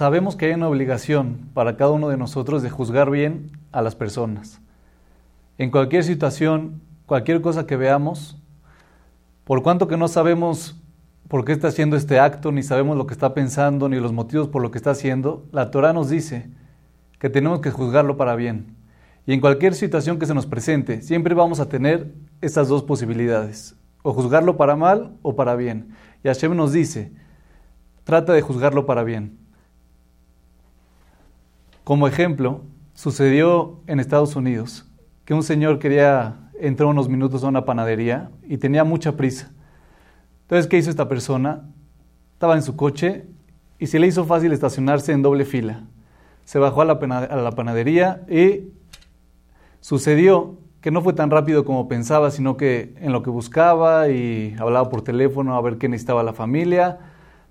sabemos que hay una obligación para cada uno de nosotros de juzgar bien a las personas. En cualquier situación, cualquier cosa que veamos, por cuanto que no sabemos por qué está haciendo este acto, ni sabemos lo que está pensando, ni los motivos por lo que está haciendo, la Torah nos dice que tenemos que juzgarlo para bien. Y en cualquier situación que se nos presente, siempre vamos a tener estas dos posibilidades, o juzgarlo para mal o para bien. Y Hashem nos dice, trata de juzgarlo para bien. Como ejemplo, sucedió en Estados Unidos que un señor quería entrar unos minutos a una panadería y tenía mucha prisa. Entonces, ¿qué hizo esta persona? Estaba en su coche y se le hizo fácil estacionarse en doble fila. Se bajó a la, panadería y sucedió que no fue tan rápido como pensaba, sino que en lo que buscaba y hablaba por teléfono a ver qué necesitaba la familia,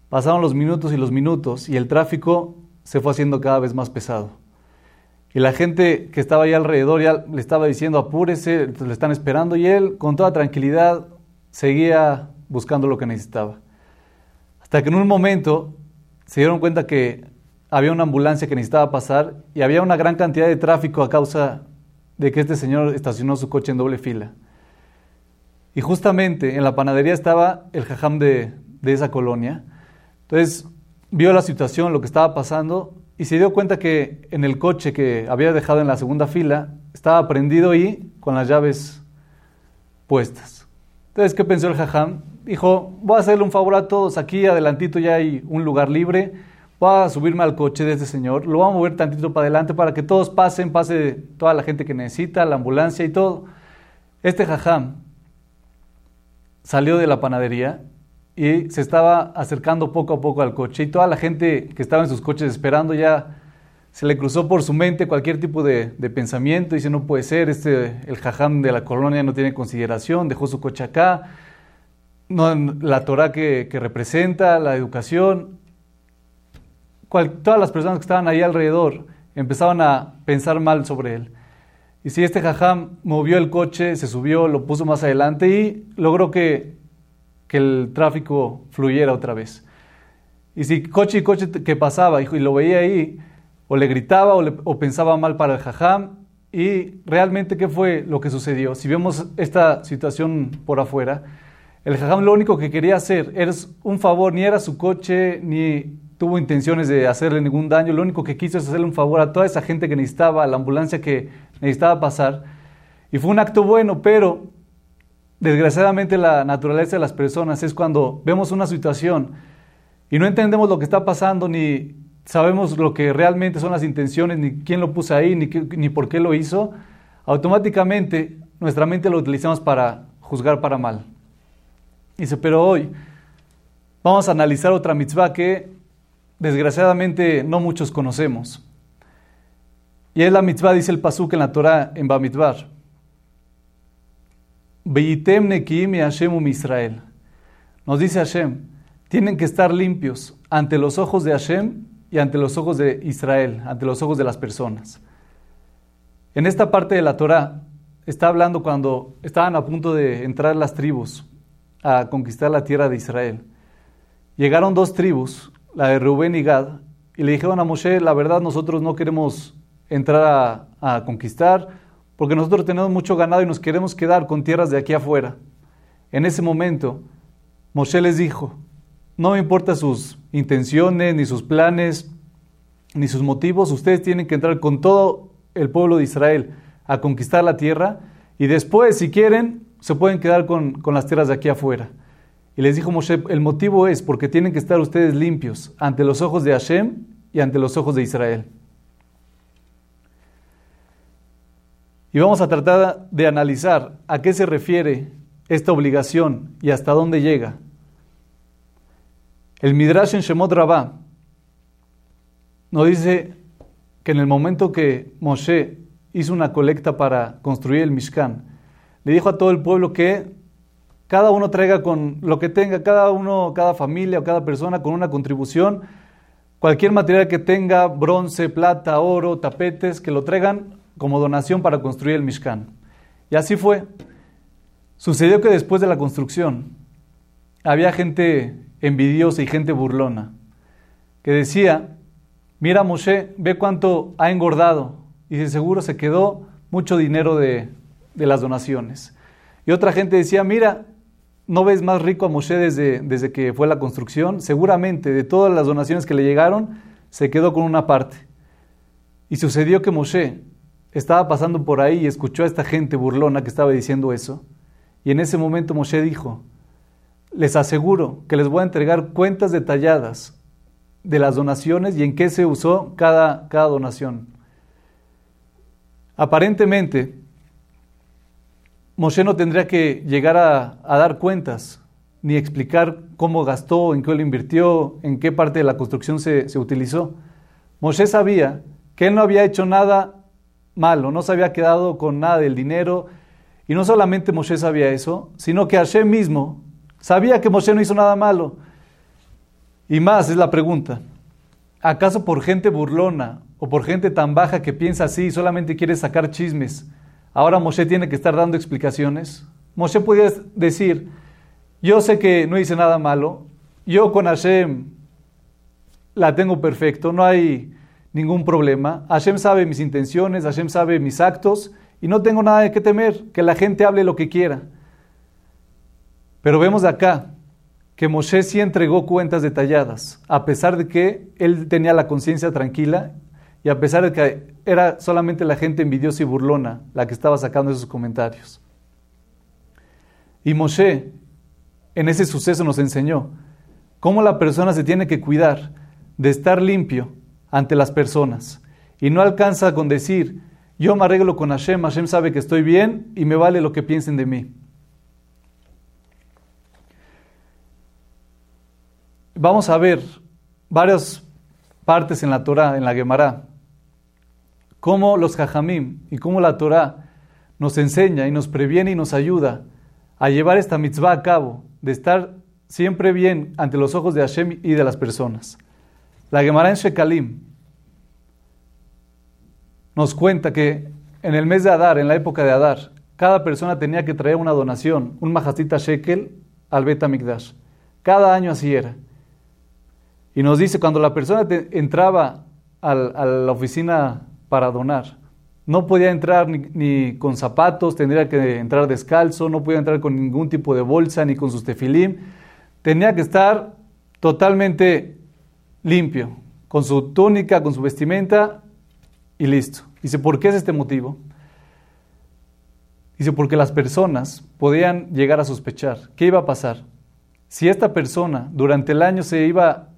pasaron los minutos y los minutos y el tráfico se fue haciendo cada vez más pesado. Y la gente que estaba ahí alrededor ya le estaba diciendo apúrese, le están esperando y él con toda tranquilidad seguía buscando lo que necesitaba. Hasta que en un momento se dieron cuenta que había una ambulancia que necesitaba pasar y había una gran cantidad de tráfico a causa de que este señor estacionó su coche en doble fila. Y justamente en la panadería estaba el jajam de, de esa colonia. Entonces vio la situación, lo que estaba pasando, y se dio cuenta que en el coche que había dejado en la segunda fila estaba prendido y con las llaves puestas. Entonces, ¿qué pensó el jajam? dijo, voy a hacerle un favor a todos, aquí adelantito ya hay un lugar libre, voy a subirme al coche de este señor, lo voy a mover tantito para adelante para que todos pasen, pase toda la gente que necesita, la ambulancia y todo. Este jajam salió de la panadería y se estaba acercando poco a poco al coche y toda la gente que estaba en sus coches esperando ya se le cruzó por su mente cualquier tipo de, pensamiento, dice no puede ser, este, el jajam de la colonia no tiene consideración, dejó su coche acá, no, la Torah que, representa, la educación. todas las personas que estaban ahí alrededor empezaban a pensar mal sobre él. Y si este jajam movió el coche, se subió, lo puso más adelante y logró que, que el tráfico fluyera otra vez. Y si coche y coche que pasaba y lo veía ahí, o le gritaba o, pensaba mal para el jajam, y realmente qué fue lo que sucedió. Si vemos esta situación por afuera, el jajam lo único que quería hacer era un favor, ni era su coche, ni tuvo intenciones de hacerle ningún daño, lo único que quiso es hacerle un favor a toda esa gente que necesitaba, a la ambulancia que necesitaba pasar. Y fue un acto bueno, pero desgraciadamente la naturaleza de las personas es cuando vemos una situación y no entendemos lo que está pasando, ni sabemos lo que realmente son las intenciones, ni quién lo puso ahí, ni, ni por qué lo hizo, automáticamente nuestra mente lo utilizamos para juzgar para mal. Dice, pero hoy vamos a analizar otra mitzvah que desgraciadamente no muchos conocemos. Y es la mitzvah, dice el pasuk en la Torah, en Bamidbar. Beitem nekim y Hashem Israel. Nos dice Hashem, tienen que estar limpios ante los ojos de Hashem y ante los ojos de Israel, ante los ojos de las personas. En esta parte de la Torah está hablando cuando estaban a punto de entrar las tribus a conquistar la tierra de Israel. Llegaron dos tribus, la de Rubén y Gad, y le dijeron a Moshe, la verdad nosotros no queremos entrar a, conquistar, porque nosotros tenemos mucho ganado y nos queremos quedar con tierras de aquí afuera. En ese momento, Moshe les dijo, no me importa sus intenciones, ni sus planes, ni sus motivos, ustedes tienen que entrar con todo el pueblo de Israel a conquistar la tierra y después, si quieren, se pueden quedar con, las tierras de aquí afuera. Y les dijo Moshe, el motivo es porque tienen que estar ustedes limpios ante los ojos de Hashem y ante los ojos de Israel. Y vamos a tratar de analizar a qué se refiere esta obligación y hasta dónde llega. El Midrash en Shemot Rabbah nos dice que en el momento que Moshe hizo una colecta para construir el Mishkan, le dijo a todo el pueblo que cada uno traiga con lo que tenga, cada uno, cada familia o cada persona con una contribución, cualquier material que tenga, bronce, plata, oro, tapetes, que lo traigan como donación para construir el Mishkan. Y así fue. Sucedió que después de la construcción había gente envidiosa y gente burlona que decía mira Moshe, ve cuánto ha engordado. Y de seguro se quedó mucho dinero de, de las donaciones. Y otra gente decía, mira, ¿no ves más rico a Moshe desde, desde que fue la construcción? Seguramente de todas las donaciones que le llegaron, se quedó con una parte. Y sucedió que Moshe estaba pasando por ahí y escuchó a esta gente burlona que estaba diciendo eso. Y en ese momento Moshe dijo, les aseguro que les voy a entregar cuentas detalladas de las donaciones y en qué se usó cada, cada donación. Aparentemente, Moshe no tendría que llegar a, dar cuentas ni explicar cómo gastó, en qué lo invirtió, en qué parte de la construcción se, se utilizó. Moshe sabía que él no había hecho nada malo, no se había quedado con nada del dinero. Y no solamente Moshe sabía eso, sino que Hashem mismo sabía que Moshe no hizo nada malo. Y más es la pregunta, ¿acaso por gente burlona o por gente tan baja que piensa así y solamente quiere sacar chismes, ahora Moshe tiene que estar dando explicaciones. Moshe podía decir, yo sé que no hice nada malo, yo con Hashem la tengo perfecto, no hay ningún problema. Hashem sabe mis intenciones, Hashem sabe mis actos y no tengo nada de qué temer, que la gente hable lo que quiera. Pero vemos acá que Moshe sí entregó cuentas detalladas, a pesar de que él tenía la conciencia tranquila y a pesar de que era solamente la gente envidiosa y burlona la que estaba sacando esos comentarios. Y Moshe en ese suceso nos enseñó cómo la persona se tiene que cuidar de estar limpio ante las personas y no alcanza con decir, yo me arreglo con Hashem, Hashem sabe que estoy bien y me vale lo que piensen de mí. Vamos a ver varias partes en la Torah, en la Gemara, cómo los Jajamim y cómo la Torah nos enseña y nos previene y nos ayuda a llevar esta mitzvah a cabo, de estar siempre bien ante los ojos de Hashem y de las personas. La Gemara en Shekalim nos cuenta que en el mes de Adar, en la época de Adar, cada persona tenía que traer una donación, un majastita shekel al Bet Mikdash. Cada año así era. Y nos dice, cuando la persona entraba a la oficina para donar. No podía entrar ni, con zapatos, tendría que entrar descalzo, no podía entrar con ningún tipo de bolsa ni con sus tefilim. Tenía que estar totalmente limpio, con su túnica, con su vestimenta y listo. Dice, ¿por qué es este motivo? Dice, porque las personas podían llegar a sospechar. ¿Qué iba a pasar? Si esta persona durante el año se iba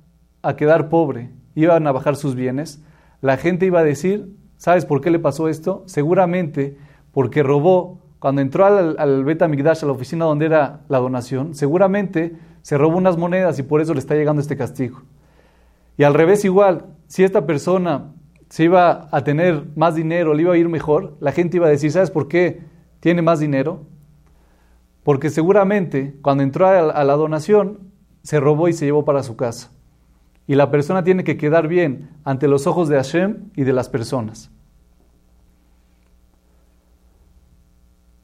a quedar pobre, iban a bajar sus bienes, la gente iba a decir, ¿Sabes por qué le pasó esto? Seguramente porque robó, cuando entró al, al Beta Migdash, a la oficina donde era la donación, seguramente se robó unas monedas y por eso le está llegando este castigo. Y al revés igual, si esta persona se iba a tener más dinero, le iba a ir mejor, la gente iba a decir, ¿sabes por qué tiene más dinero? Porque seguramente cuando entró a la donación, se robó y se llevó para su casa y la persona tiene que quedar bien ante los ojos de Hashem y de las personas.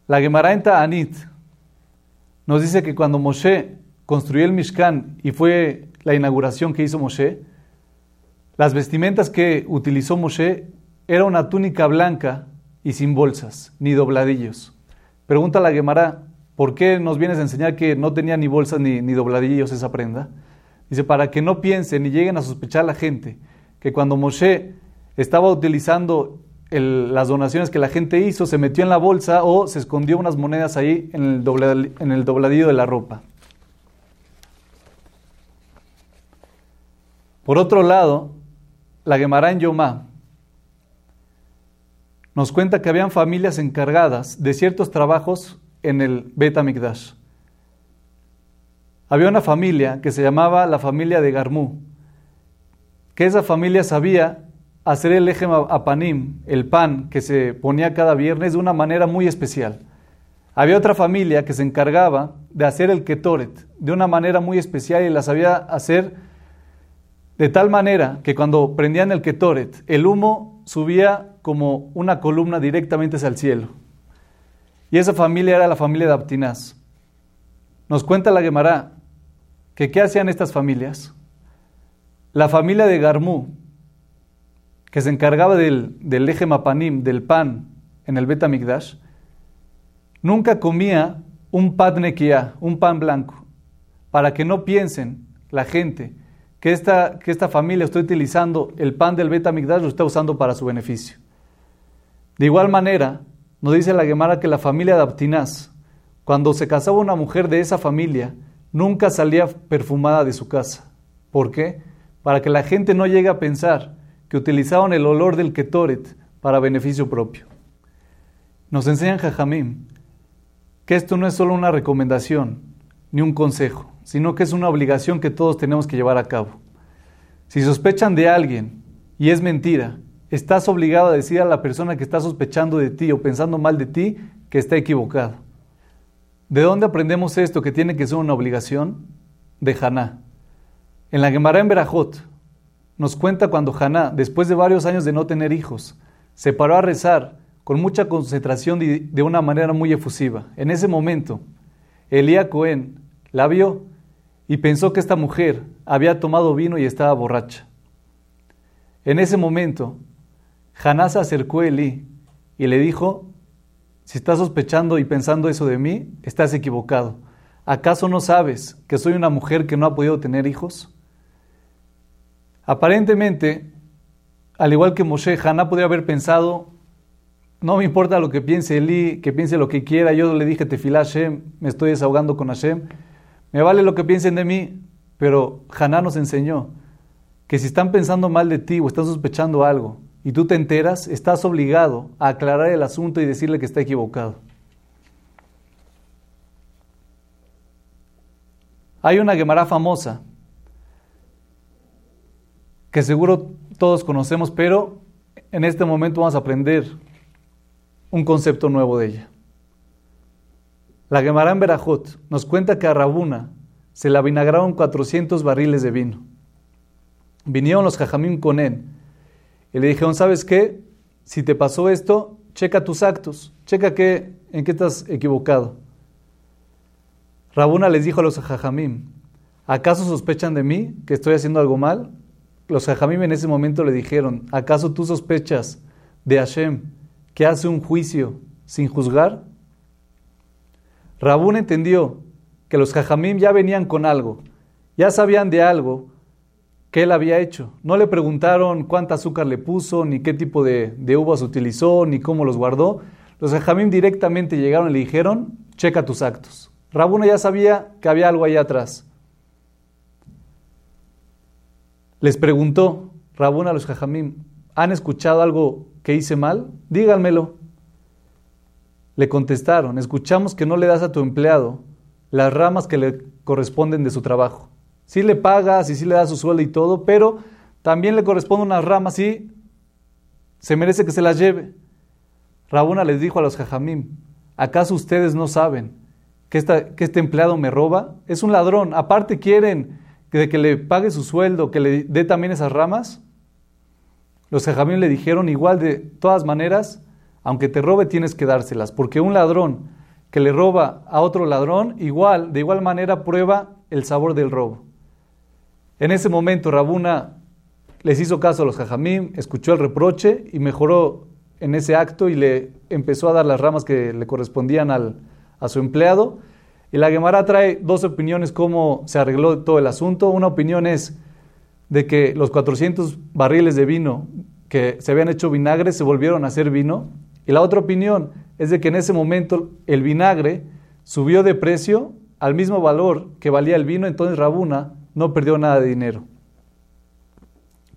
La Gemara en Ta'anit nos dice que cuando Moshe construyó el Mishkan y fue la inauguración que hizo Moshe, las vestimentas que utilizó Moshe era una túnica blanca y sin bolsas, ni dobladillos. Pregunta la Gemara, ¿por qué nos vienes a enseñar que no tenía ni bolsas ni, ni dobladillos esa prenda? Dice, para que no piensen ni lleguen a sospechar la gente que cuando Moshe estaba utilizando las donaciones que la gente hizo, se metió en la bolsa o se escondió unas monedas ahí en el, en el dobladillo de la ropa. Por otro lado, la Gemara en Yomá nos cuenta que habían familias encargadas de ciertos trabajos en el Bet Mikdash había una familia que se llamaba la familia de Garmú, que esa familia sabía hacer el eje apanim, el pan que se ponía cada viernes, de una manera muy especial. Había otra familia que se encargaba de hacer el ketoret de una manera muy especial y la sabía hacer de tal manera que cuando prendían el ketoret, el humo subía como una columna directamente hacia el cielo. Y esa familia era la familia de Abtinaz. Nos cuenta la Gemara que qué hacían estas familias. La familia de Garmú que se encargaba del, del eje mapanim, del pan en el Betamigdash, nunca comía un padnekia, un pan blanco, para que no piensen la gente que esta, que esta familia está utilizando el pan del Betamigdash, lo está usando para su beneficio. De igual manera, nos dice la Gemara que la familia de Abtinaz, cuando se casaba una mujer de esa familia, nunca salía perfumada de su casa. ¿Por qué? Para que la gente no llegue a pensar que utilizaban el olor del ketoret para beneficio propio. Nos enseñan Jajamim que esto no es solo una recomendación ni un consejo, sino que es una obligación que todos tenemos que llevar a cabo. Si sospechan de alguien y es mentira, estás obligado a decir a la persona que está sospechando de ti o pensando mal de ti que está equivocado. ¿De dónde aprendemos esto que tiene que ser una obligación? De Haná. En la Gemara en Berajot nos cuenta cuando Haná, después de varios años de no tener hijos, se paró a rezar con mucha concentración de una manera muy efusiva. En ese momento, Elía Cohen la vio y pensó que esta mujer había tomado vino y estaba borracha. En ese momento, Haná se acercó a Elí y le dijo, si estás sospechando y pensando eso de mí, estás equivocado. ¿Acaso no sabes que soy una mujer que no ha podido tener hijos? Aparentemente, al igual que Moshe, Haná podría haber pensado, no me importa lo que piense Elí, que piense lo que quiera, yo le dije tefilá Hashem, me estoy desahogando con Hashem, me vale lo que piensen de mí, pero Haná nos enseñó que si están pensando mal de ti o están sospechando algo, y tú te enteras, estás obligado a aclarar el asunto y decirle que está equivocado. Hay una Gemara famosa que seguro todos conocemos, pero en este momento vamos a aprender un concepto nuevo de ella. La Gemara en Berajot nos cuenta que a Rabuna se le avinagraron 400 barriles de vino. Vinieron los jajamim con él y le dijeron, ¿sabes qué? Si te pasó esto, checa tus actos, checa que, en qué estás equivocado. Rabuna les dijo a los jajamim, ¿acaso sospechan de mí que estoy haciendo algo mal? Los jajamim en ese momento le dijeron, ¿acaso tú sospechas de Hashem que hace un juicio sin juzgar? Rabuna entendió que los jajamim ya venían con algo, ya sabían de algo qué él había hecho. No le preguntaron cuánta azúcar le puso, ni qué tipo de, uvas utilizó, ni cómo los guardó. Los Jajamim directamente llegaron y le dijeron, checa tus actos. Rabuna ya sabía que había algo ahí atrás. Les preguntó Rabuna a los Jajamim, ¿han escuchado algo que hice mal? Díganmelo. Le contestaron, escuchamos que no le das a tu empleado las ramas que le corresponden de su trabajo. Sí le pagas y sí le das su sueldo y todo, pero también le corresponde unas ramas y se merece que se las lleve. Rabuna les dijo a los jajamim, ¿acaso ustedes no saben que, que este empleado me roba? Es un ladrón. Aparte quieren que, que le pague su sueldo, que le dé también esas ramas. Los jajamim le dijeron igual de todas maneras, aunque te robe tienes que dárselas, porque un ladrón que le roba a otro ladrón, igual, de igual manera prueba el sabor del robo. En ese momento Rabuna les hizo caso a los jajamim, escuchó el reproche y mejoró en ese acto y le empezó a dar las ramas que le correspondían al, a su empleado. Y la Gemara trae dos opiniones cómo se arregló todo el asunto. Una opinión es de que los 400 barriles de vino que se habían hecho vinagre se volvieron a hacer vino. Y la otra opinión es de que en ese momento el vinagre subió de precio al mismo valor que valía el vino, entonces Rabuna no perdió nada de dinero.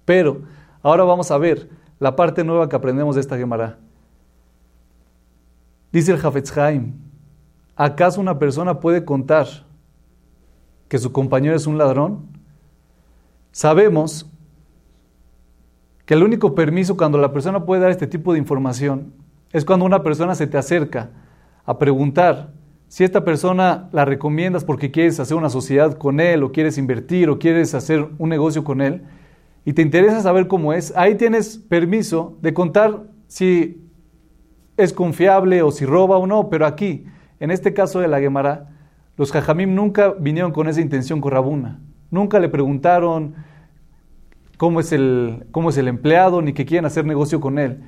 Pero ahora vamos a ver la parte nueva que aprendemos de esta Gemara. Dice el Jafetz Haim, ¿acaso una persona puede contar que su compañero es un ladrón? Sabemos que el único permiso cuando la persona puede dar este tipo de información es cuando una persona se te acerca a preguntar si esta persona la recomiendas porque quieres hacer una sociedad con él, o quieres invertir, o quieres hacer un negocio con él, y te interesa saber cómo es, ahí tienes permiso de contar si es confiable o si roba o no, pero aquí, en este caso de la Gemara, los jajamim nunca vinieron con esa intención con Rabuna. Nunca le preguntaron cómo es, el, cómo es el empleado, ni que quieren hacer negocio con él.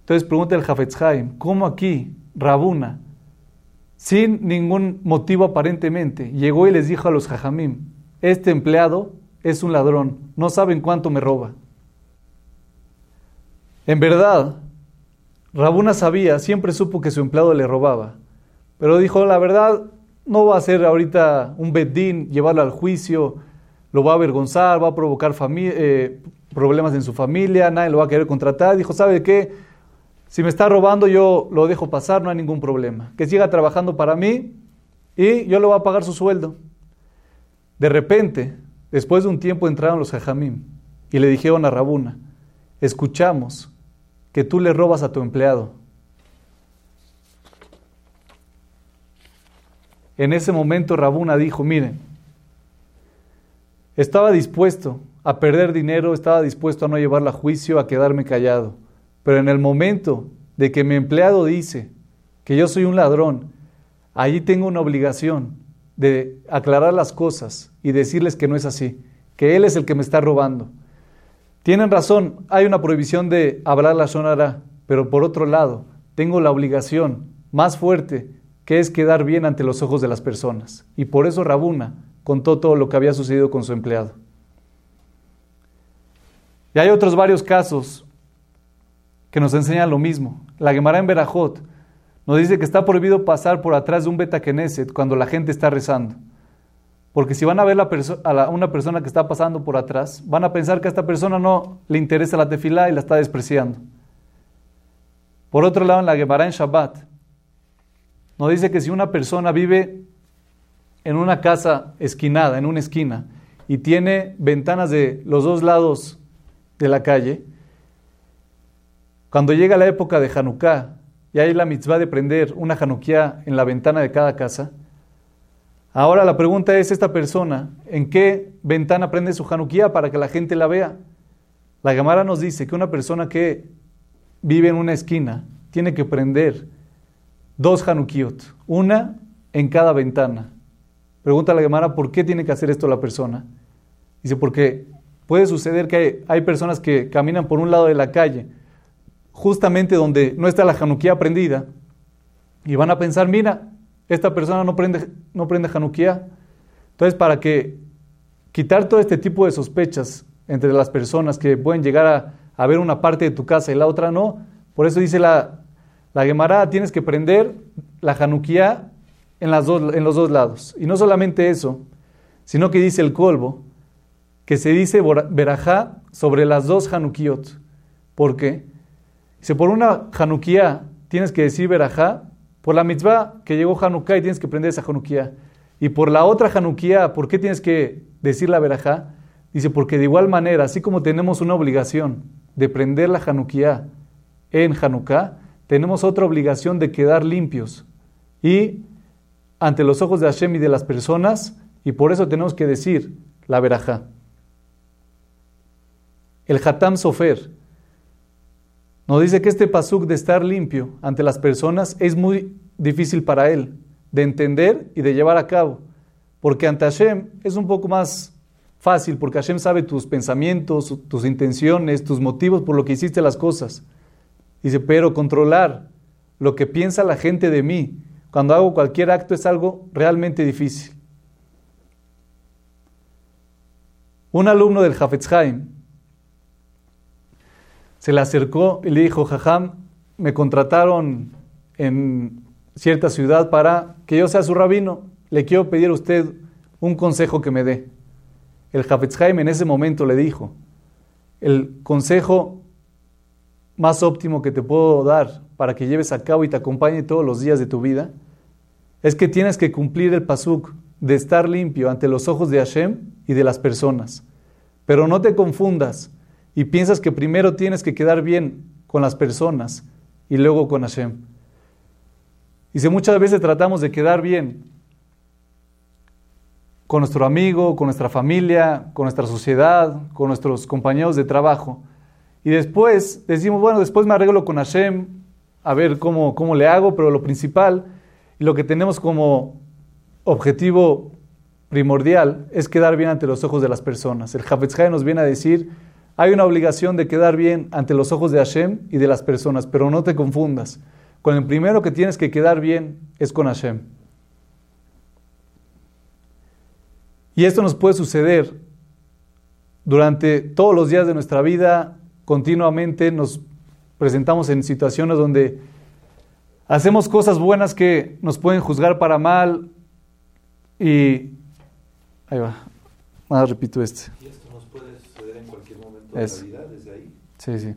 Entonces pregunta el Jafetz Haim, ¿cómo aquí Rabuna, sin ningún motivo aparentemente, llegó y les dijo a los Jajamim, este empleado es un ladrón, no saben cuánto me roba? En verdad, Rabuna sabía, siempre supo que su empleado le robaba, pero dijo, la verdad, no va a ser ahorita un bedín, llevarlo al juicio, lo va a avergonzar, va a provocar eh, problemas en su familia, nadie lo va a querer contratar. Dijo, ¿sabe qué? Si me está robando, yo lo dejo pasar, no hay ningún problema. Que siga trabajando para mí y yo le voy a pagar su sueldo. De repente, después de un tiempo entraron los jajamim y le dijeron a Rabuna, escuchamos que tú le robas a tu empleado. En ese momento Rabuna dijo, miren, estaba dispuesto a perder dinero, estaba dispuesto a no llevarla a juicio, a quedarme callado. Pero en el momento de que mi empleado dice que yo soy un ladrón, allí tengo una obligación de aclarar las cosas y decirles que no es así, que él es el que me está robando. Tienen razón, hay una prohibición de hablar la sonará, pero por otro lado, tengo la obligación más fuerte que es quedar bien ante los ojos de las personas. Y por eso Rabuna contó todo lo que había sucedido con su empleado. Y hay otros varios casos que nos enseñan lo mismo. La Gemara en Berajot nos dice que está prohibido pasar por atrás de un Beta cuando la gente está rezando. Porque si van a ver a una persona que está pasando por atrás, van a pensar que a esta persona no le interesa la tefilá y la está despreciando. Por otro lado, en la Gemara en Shabbat, nos dice que si una persona vive en una casa esquinada, en una esquina, y tiene ventanas de los dos lados de la calle, cuando llega la época de Hanukkah y hay la mitzvah de prender una Hanukkah en la ventana de cada casa, ahora la pregunta es, esta persona, ¿en qué ventana prende su Hanukkah para que la gente la vea? La Gemara nos dice que una persona que vive en una esquina tiene que prender dos Hanukiot, una en cada ventana. Pregunta la Gemara, ¿por qué tiene que hacer esto la persona? Dice, porque puede suceder que hay, personas que caminan por un lado de la calle, justamente donde no está la Hanukkah prendida, y van a pensar, mira, esta persona no prende, no prende Hanukkah. Entonces, para que quitar todo este tipo de sospechas entre las personas que pueden llegar a, a ver una parte de tu casa y la otra no, por eso dice la, la Gemara tienes que prender la Hanukkah en, las dos, en los dos lados. Y no solamente eso, sino que dice el colbo que se dice verajá sobre las dos Hanukiot. ¿Por qué? Dice, por una Hanukkah tienes que decir verajá, por la mitzvah que llegó Hanukkah y tienes que prender esa Hanukkah. Y por la otra Hanukkah, ¿por qué tienes que decir la verajá? Dice, porque de igual manera, así como tenemos una obligación de prender la Hanukkah en Hanukkah, tenemos otra obligación de quedar limpios y ante los ojos de Hashem y de las personas, y por eso tenemos que decir la verajá. El Hatam Sofer nos dice que este pasuk de estar limpio ante las personas es muy difícil para él de entender y de llevar a cabo, porque ante Hashem es un poco más fácil, porque Hashem sabe tus pensamientos, tus intenciones, tus motivos por lo que hiciste las cosas. Dice, pero controlar lo que piensa la gente de mí cuando hago cualquier acto es algo realmente difícil. Un alumno del Hafetz Haim se le acercó y le dijo, Jajam, me contrataron en cierta ciudad para que yo sea su rabino. Le quiero pedir a usted un consejo que me dé. El Hafetz Haim en ese momento le dijo, el consejo más óptimo que te puedo dar para que lleves a cabo y te acompañe todos los días de tu vida es que tienes que cumplir el pasuk de estar limpio ante los ojos de Hashem y de las personas. Pero no te confundas y piensas que primero tienes que quedar bien con las personas y luego con Hashem. Y si muchas veces tratamos de quedar bien con nuestro amigo, con nuestra familia, con nuestra sociedad, con nuestros compañeros de trabajo, y después decimos, bueno, después me arreglo con Hashem, a ver cómo, cómo le hago, pero lo principal lo que tenemos como objetivo primordial es quedar bien ante los ojos de las personas. El Hafetz nos viene a decir, Hay una obligación de quedar bien ante los ojos de Hashem y de las personas, pero no te confundas. Con el primero que tienes que quedar bien es con Hashem. Y esto nos puede suceder durante todos los días de nuestra vida, continuamente nos presentamos en situaciones donde hacemos cosas buenas que nos pueden juzgar para mal y ahí va, ahora repito este. ¿Y esto nos puede suceder en cualquier momento de la vida desde ahí? Sí, sí.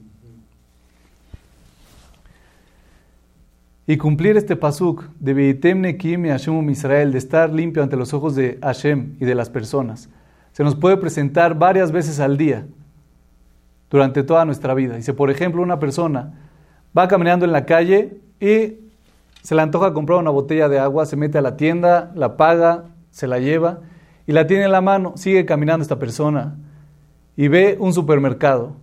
Y cumplir este pasuk de Beitem Nekim y Hashem Israel, de estar limpio ante los ojos de Hashem y de las personas, se nos puede presentar varias veces al día durante toda nuestra vida. Dice, por ejemplo, una persona va caminando en la calle y se le antoja comprar una botella de agua, se mete a la tienda, la paga, se la lleva y la tiene en la mano, sigue caminando esta persona y ve un supermercado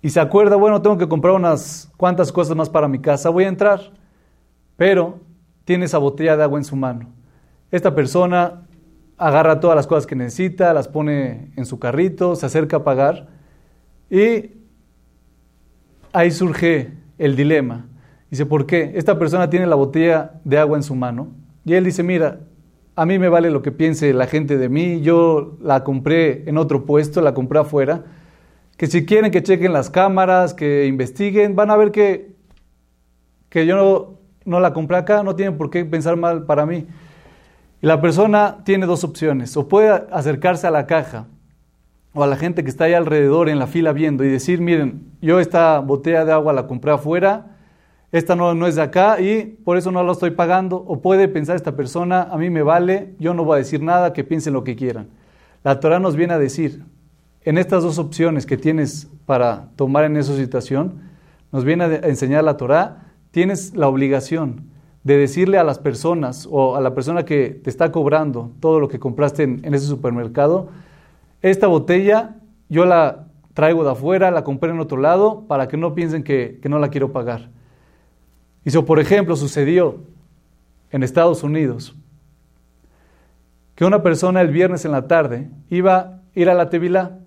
y se acuerda, bueno, tengo que comprar unas cuantas cosas más para mi casa, voy a entrar, pero tiene esa botella de agua en su mano. Esta persona agarra todas las cosas que necesita, las pone en su carrito, se acerca a pagar y ahí surge el dilema. Dice, ¿por qué? Esta persona tiene la botella de agua en su mano y él dice, mira, a mí me vale lo que piense la gente de mí, yo la compré en otro puesto, la compré afuera que si quieren que chequen las cámaras, que investiguen, van a ver que, que yo no, no la compré acá, no tienen por qué pensar mal para mí. Y la persona tiene dos opciones, o puede acercarse a la caja o a la gente que está ahí alrededor en la fila viendo y decir, miren, yo esta botella de agua la compré afuera, esta no, es de acá y por eso no la estoy pagando, o puede pensar esta persona, a mí me vale, yo no voy a decir nada, que piensen lo que quieran. La Torah nos viene a decir, en estas dos opciones que tienes para tomar en esa situación, nos viene a enseñar la Torá, tienes la obligación de decirle a las personas o a la persona que te está cobrando todo lo que compraste en, ese supermercado, esta botella yo la traigo de afuera, la compré en otro lado para que no piensen que no la quiero pagar. Eso, por ejemplo, sucedió en Estados Unidos, que una persona el viernes en la tarde iba a ir a la Tevilá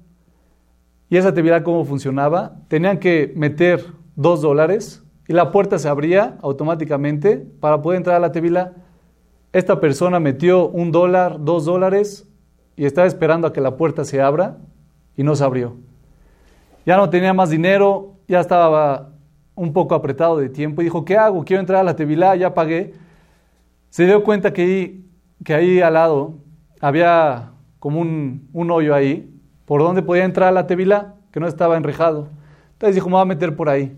y esa actividad cómo funcionaba, tenían que meter dos dólares y la puerta se abría automáticamente para poder entrar a la tevila. Esta persona metió un dólar, dos dólares y estaba esperando a que la puerta se abra y no se abrió. Ya no tenía más dinero, ya estaba un poco apretado de tiempo y dijo, ¿qué hago? Quiero entrar a la tevila, ya pagué. Se dio cuenta que ahí, que ahí al lado había como un, un hoyo ahí por dónde podía entrar a la Tevilá, que no estaba enrejado. Entonces dijo, me voy a meter por ahí.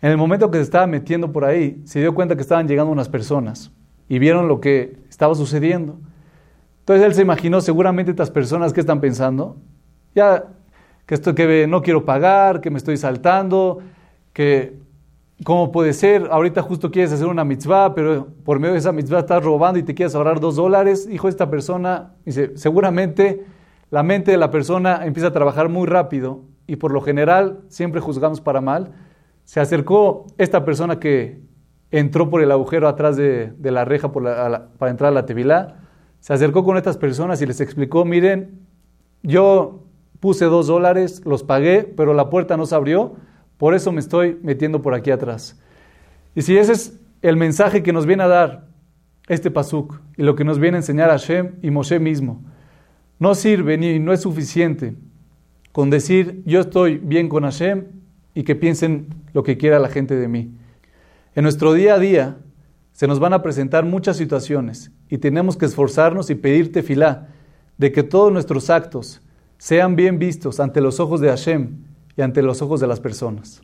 En el momento que se estaba metiendo por ahí, se dio cuenta que estaban llegando unas personas y vieron lo que estaba sucediendo. Entonces él se imaginó seguramente estas personas que están pensando, ya que esto que no quiero pagar, que me estoy saltando, que cómo puede ser, ahorita justo quieres hacer una mitzvah, pero por medio de esa mitzvah estás robando y te quieres ahorrar dos dólares. Dijo esta persona, dice, seguramente la mente de la persona empieza a trabajar muy rápido y por lo general siempre juzgamos para mal. Se acercó esta persona que entró por el agujero atrás de, la reja para entrar a la tevilá, se acercó con estas personas y les explicó, miren, yo puse dos dólares, los pagué, pero la puerta no se abrió, por eso me estoy metiendo por aquí atrás. Y si ese es el mensaje que nos viene a dar este pasuk y lo que nos viene a enseñar Hashem y Moshe mismo, no sirve ni no es suficiente con decir yo estoy bien con Hashem y que piensen lo que quiera la gente de mí. En nuestro día a día se nos van a presentar muchas situaciones y tenemos que esforzarnos y pedir tefilá de que todos nuestros actos sean bien vistos ante los ojos de Hashem y ante los ojos de las personas.